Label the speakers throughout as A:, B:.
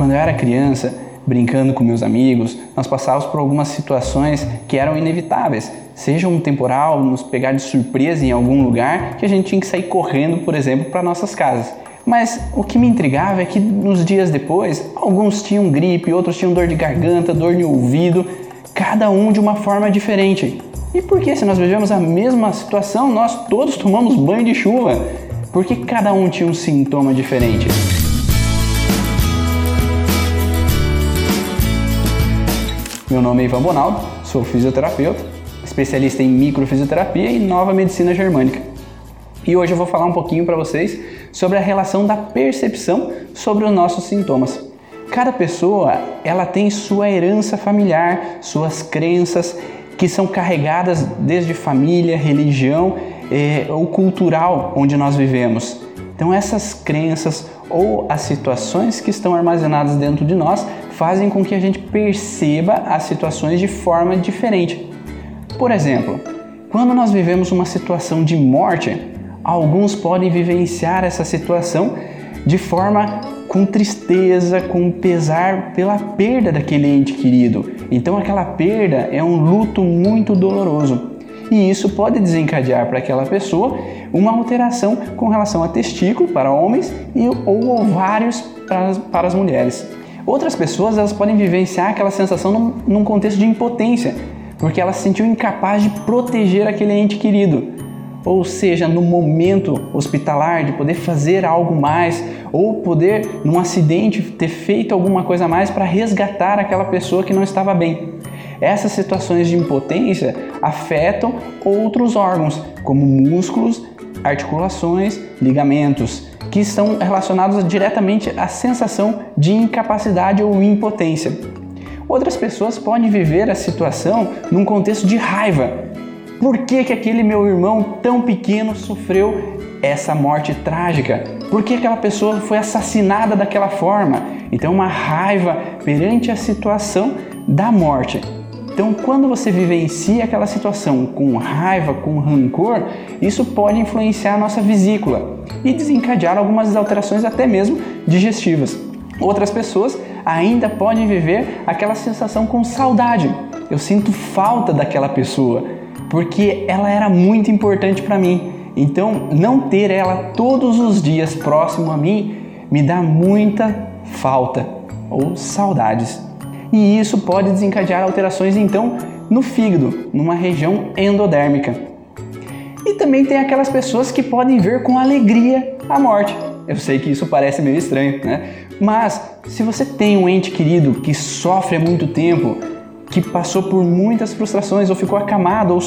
A: Quando eu era criança, brincando com meus amigos, nós passávamos por algumas situações que eram inevitáveis. Seja um temporal, nos pegar de surpresa em algum lugar, que a gente tinha que sair correndo, por exemplo, para nossas casas. Mas o que me intrigava é que nos dias depois, alguns tinham gripe, outros tinham dor de garganta, dor no ouvido, cada um de uma forma diferente. E por que, se nós vivemos a mesma situação, nós todos tomamos banho de chuva? Por que cada um tinha um sintoma diferente? Meu nome é Ivan Bonaldo, sou fisioterapeuta, especialista em microfisioterapia e nova medicina germânica. E hoje eu vou falar um pouquinho para vocês sobre a relação da percepção sobre os nossos sintomas. Cada pessoa, ela tem sua herança familiar, suas crenças que são carregadas desde família, religião eh, ou cultural onde nós vivemos. Então essas crenças ou as situações que estão armazenadas dentro de nós fazem com que a gente perceba as situações de forma diferente. Por exemplo, quando nós vivemos uma situação de morte, alguns podem vivenciar essa situação de forma com tristeza, com pesar pela perda daquele ente querido. Então aquela perda é um luto muito doloroso. E isso pode desencadear para aquela pessoa uma alteração com relação a testículo para homens e ou ovários para, para as mulheres. Outras pessoas elas podem vivenciar aquela sensação num, num contexto de impotência, porque ela se sentiu incapaz de proteger aquele ente querido ou seja, no momento hospitalar de poder fazer algo mais, ou poder, num acidente, ter feito alguma coisa mais para resgatar aquela pessoa que não estava bem. Essas situações de impotência afetam outros órgãos, como músculos, articulações, ligamentos, que estão relacionados diretamente à sensação de incapacidade ou impotência. Outras pessoas podem viver a situação num contexto de raiva, por que, que aquele meu irmão tão pequeno sofreu essa morte trágica? Por que aquela pessoa foi assassinada daquela forma? Então, uma raiva perante a situação da morte. Então, quando você vivencia aquela situação com raiva, com rancor, isso pode influenciar a nossa vesícula e desencadear algumas alterações até mesmo digestivas. Outras pessoas ainda podem viver aquela sensação com saudade. Eu sinto falta daquela pessoa porque ela era muito importante para mim. Então, não ter ela todos os dias próximo a mim me dá muita falta ou saudades. E isso pode desencadear alterações então no fígado, numa região endodérmica. E também tem aquelas pessoas que podem ver com alegria a morte. Eu sei que isso parece meio estranho, né? Mas se você tem um ente querido que sofre há muito tempo, que passou por muitas frustrações, ou ficou acamada, ou,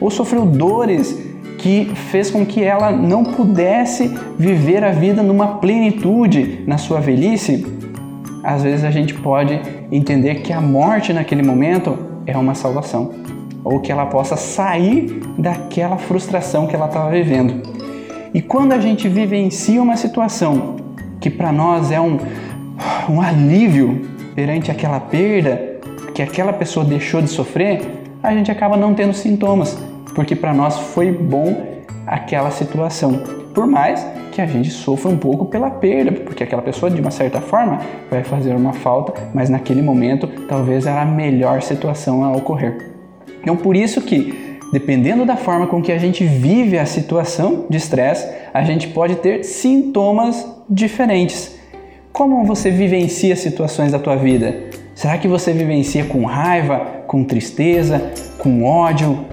A: ou sofreu dores que fez com que ela não pudesse viver a vida numa plenitude na sua velhice, às vezes a gente pode entender que a morte naquele momento é uma salvação, ou que ela possa sair daquela frustração que ela estava vivendo. E quando a gente vivencia uma situação que para nós é um, um alívio perante aquela perda, que aquela pessoa deixou de sofrer, a gente acaba não tendo sintomas, porque para nós foi bom aquela situação. Por mais que a gente sofra um pouco pela perda, porque aquela pessoa de uma certa forma vai fazer uma falta, mas naquele momento talvez era a melhor situação a ocorrer. Então por isso que dependendo da forma com que a gente vive a situação de estresse, a gente pode ter sintomas diferentes. Como você vivencia situações da tua vida? Será que você vivencia com raiva, com tristeza, com ódio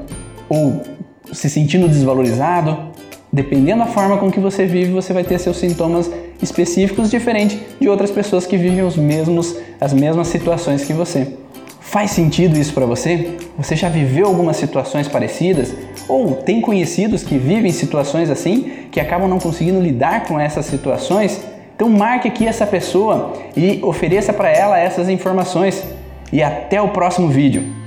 A: ou se sentindo desvalorizado? Dependendo da forma com que você vive, você vai ter seus sintomas específicos diferentes de outras pessoas que vivem os mesmos, as mesmas situações que você. Faz sentido isso para você? Você já viveu algumas situações parecidas? Ou tem conhecidos que vivem situações assim, que acabam não conseguindo lidar com essas situações? Então marque aqui essa pessoa e ofereça para ela essas informações. E até o próximo vídeo.